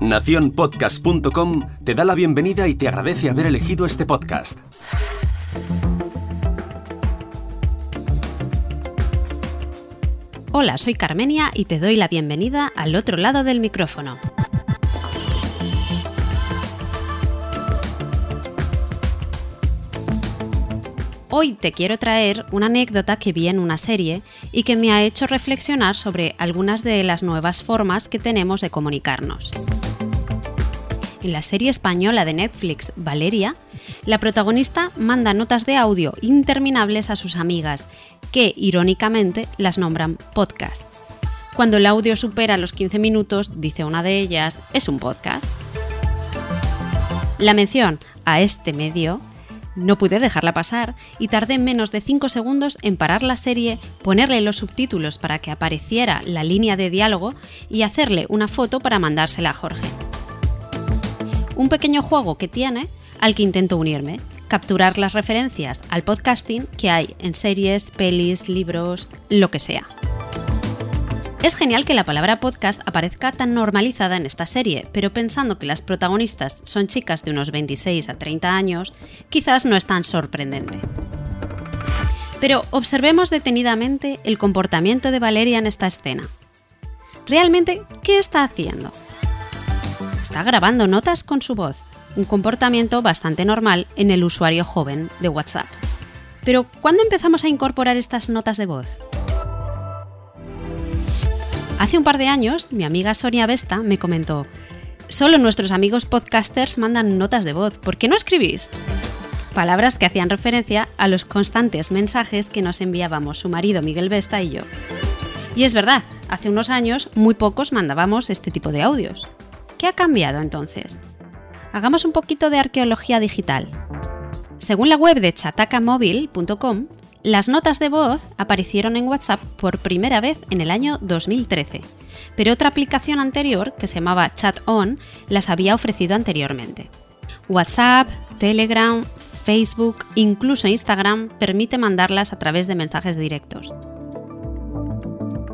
Naciónpodcast.com te da la bienvenida y te agradece haber elegido este podcast. Hola, soy Carmenia y te doy la bienvenida al otro lado del micrófono. Hoy te quiero traer una anécdota que vi en una serie y que me ha hecho reflexionar sobre algunas de las nuevas formas que tenemos de comunicarnos. En la serie española de Netflix Valeria, la protagonista manda notas de audio interminables a sus amigas, que irónicamente las nombran podcast. Cuando el audio supera los 15 minutos, dice una de ellas, es un podcast. La mención a este medio no pude dejarla pasar y tardé menos de 5 segundos en parar la serie, ponerle los subtítulos para que apareciera la línea de diálogo y hacerle una foto para mandársela a Jorge. Un pequeño juego que tiene al que intento unirme, capturar las referencias al podcasting que hay en series, pelis, libros, lo que sea. Es genial que la palabra podcast aparezca tan normalizada en esta serie, pero pensando que las protagonistas son chicas de unos 26 a 30 años, quizás no es tan sorprendente. Pero observemos detenidamente el comportamiento de Valeria en esta escena. ¿Realmente qué está haciendo? Está grabando notas con su voz, un comportamiento bastante normal en el usuario joven de WhatsApp. Pero ¿cuándo empezamos a incorporar estas notas de voz? Hace un par de años, mi amiga Sonia Vesta me comentó, solo nuestros amigos podcasters mandan notas de voz, ¿por qué no escribís? Palabras que hacían referencia a los constantes mensajes que nos enviábamos su marido Miguel Vesta y yo. Y es verdad, hace unos años muy pocos mandábamos este tipo de audios. ¿Qué ha cambiado entonces? Hagamos un poquito de arqueología digital. Según la web de chatacamóvil.com, las notas de voz aparecieron en WhatsApp por primera vez en el año 2013, pero otra aplicación anterior, que se llamaba Chat On, las había ofrecido anteriormente. WhatsApp, Telegram, Facebook, incluso Instagram permite mandarlas a través de mensajes directos.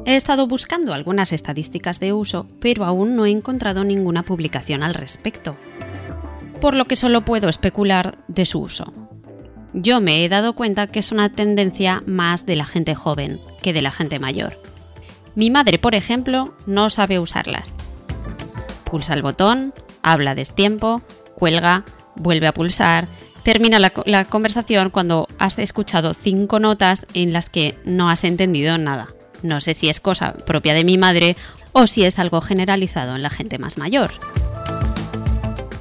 He estado buscando algunas estadísticas de uso, pero aún no he encontrado ninguna publicación al respecto, por lo que solo puedo especular de su uso yo me he dado cuenta que es una tendencia más de la gente joven que de la gente mayor. Mi madre, por ejemplo, no sabe usarlas. Pulsa el botón, habla destiempo, cuelga, vuelve a pulsar, termina la, la, conversación cuando has escuchado cinco notas en las que no has entendido nada. No sé si es cosa propia de mi madre o si es algo generalizado en la gente más mayor.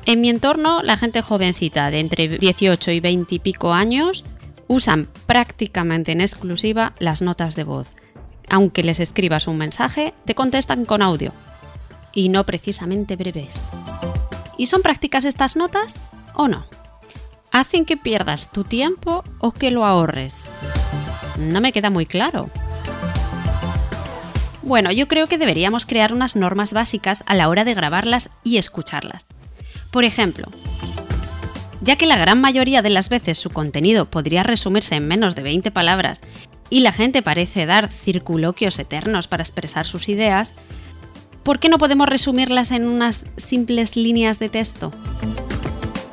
En mi entorno, la gente jovencita de entre 18 y 20 y pico años usan prácticamente en exclusiva las notas de voz. Aunque les escribas un mensaje, te contestan con audio. Y no precisamente breves. ¿Y son prácticas estas notas o no? ¿Hacen que pierdas tu tiempo o que lo ahorres? No me queda muy claro. Bueno, yo creo que deberíamos crear unas normas básicas a la hora de grabarlas y escucharlas. Por ejemplo, ya que la gran mayoría de las veces su contenido podría resumirse en menos de 20 palabras y la gente parece dar circuloquios eternos para expresar sus ideas, ¿por qué no podemos resumirlas en unas simples líneas de texto?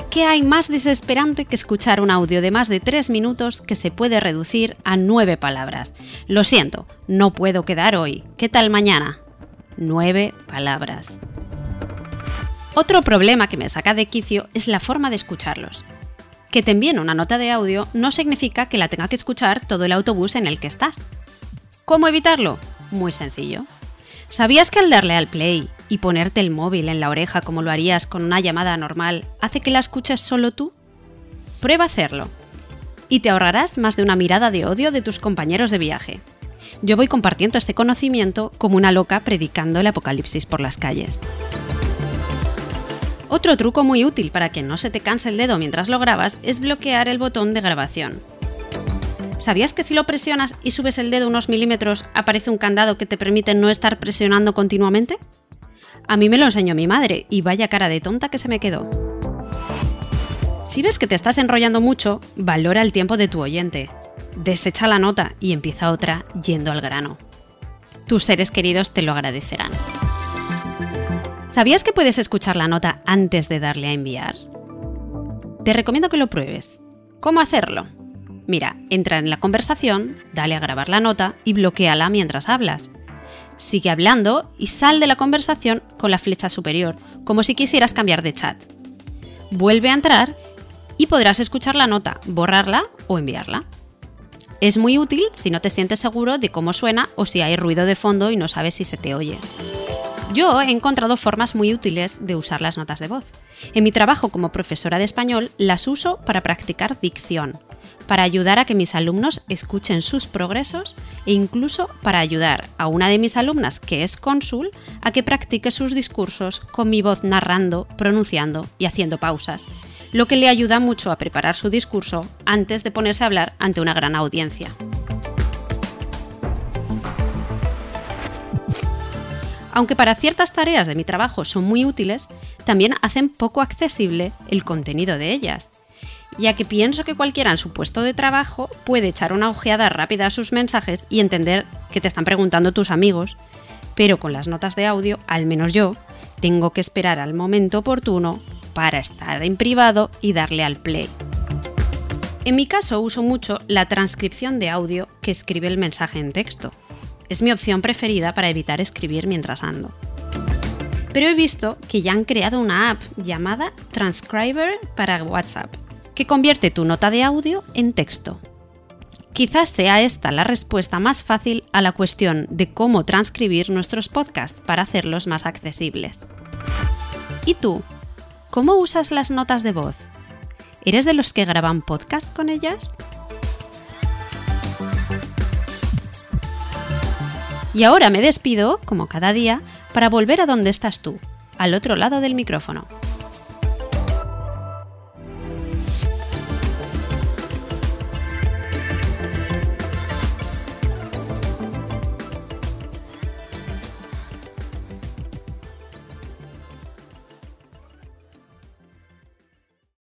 ¿Qué hay más desesperante que escuchar un audio de más de 3 minutos que se puede reducir a 9 palabras? Lo siento, no puedo quedar hoy. ¿Qué tal mañana? 9 palabras. Otro problema que me saca de quicio es la forma de escucharlos. Que te envíen una nota de audio no significa que la tenga que escuchar todo el autobús en el que estás. ¿Cómo evitarlo? Muy sencillo. ¿Sabías que al darle al play y ponerte el móvil en la oreja como lo harías con una llamada normal hace que la escuches solo tú? Prueba a hacerlo. Y te ahorrarás más de una mirada de odio de tus compañeros de viaje. Yo voy compartiendo este conocimiento como una loca predicando el apocalipsis por las calles. Otro truco muy útil para que no se te canse el dedo mientras lo grabas es bloquear el botón de grabación. ¿Sabías que si lo presionas y subes el dedo unos milímetros aparece un candado que te permite no estar presionando continuamente? A mí me lo enseñó mi madre y vaya cara de tonta que se me quedó. Si ves que te estás enrollando mucho, valora el tiempo de tu oyente. Desecha la nota y empieza otra yendo al grano. Tus seres queridos te lo agradecerán. ¿Sabías que puedes escuchar la nota antes de darle a enviar? Te recomiendo que lo pruebes. ¿Cómo hacerlo? Mira, entra en la conversación, dale a grabar la nota y bloqueala mientras hablas. Sigue hablando y sal de la conversación con la flecha superior, como si quisieras cambiar de chat. Vuelve a entrar y podrás escuchar la nota, borrarla o enviarla. Es muy útil si no te sientes seguro de cómo suena o si hay ruido de fondo y no sabes si se te oye. Yo he encontrado formas muy útiles de usar las notas de voz. En mi trabajo como profesora de español las uso para practicar dicción, para ayudar a que mis alumnos escuchen sus progresos e incluso para ayudar a una de mis alumnas, que es cónsul, a que practique sus discursos con mi voz narrando, pronunciando y haciendo pausas, lo que le ayuda mucho a preparar su discurso antes de ponerse a hablar ante una gran audiencia. Aunque para ciertas tareas de mi trabajo son muy útiles, también hacen poco accesible el contenido de ellas, ya que pienso que cualquiera en su puesto de trabajo puede echar una ojeada rápida a sus mensajes y entender que te están preguntando tus amigos, pero con las notas de audio, al menos yo, tengo que esperar al momento oportuno para estar en privado y darle al play. En mi caso uso mucho la transcripción de audio que escribe el mensaje en texto. Es mi opción preferida para evitar escribir mientras ando. Pero he visto que ya han creado una app llamada Transcriber para WhatsApp que convierte tu nota de audio en texto. Quizás sea esta la respuesta más fácil a la cuestión de cómo transcribir nuestros podcasts para hacerlos más accesibles. ¿Y tú? ¿Cómo usas las notas de voz? ¿Eres de los que graban podcast con ellas? Y ahora me despido, como cada día, para volver a donde estás tú, al otro lado del micrófono.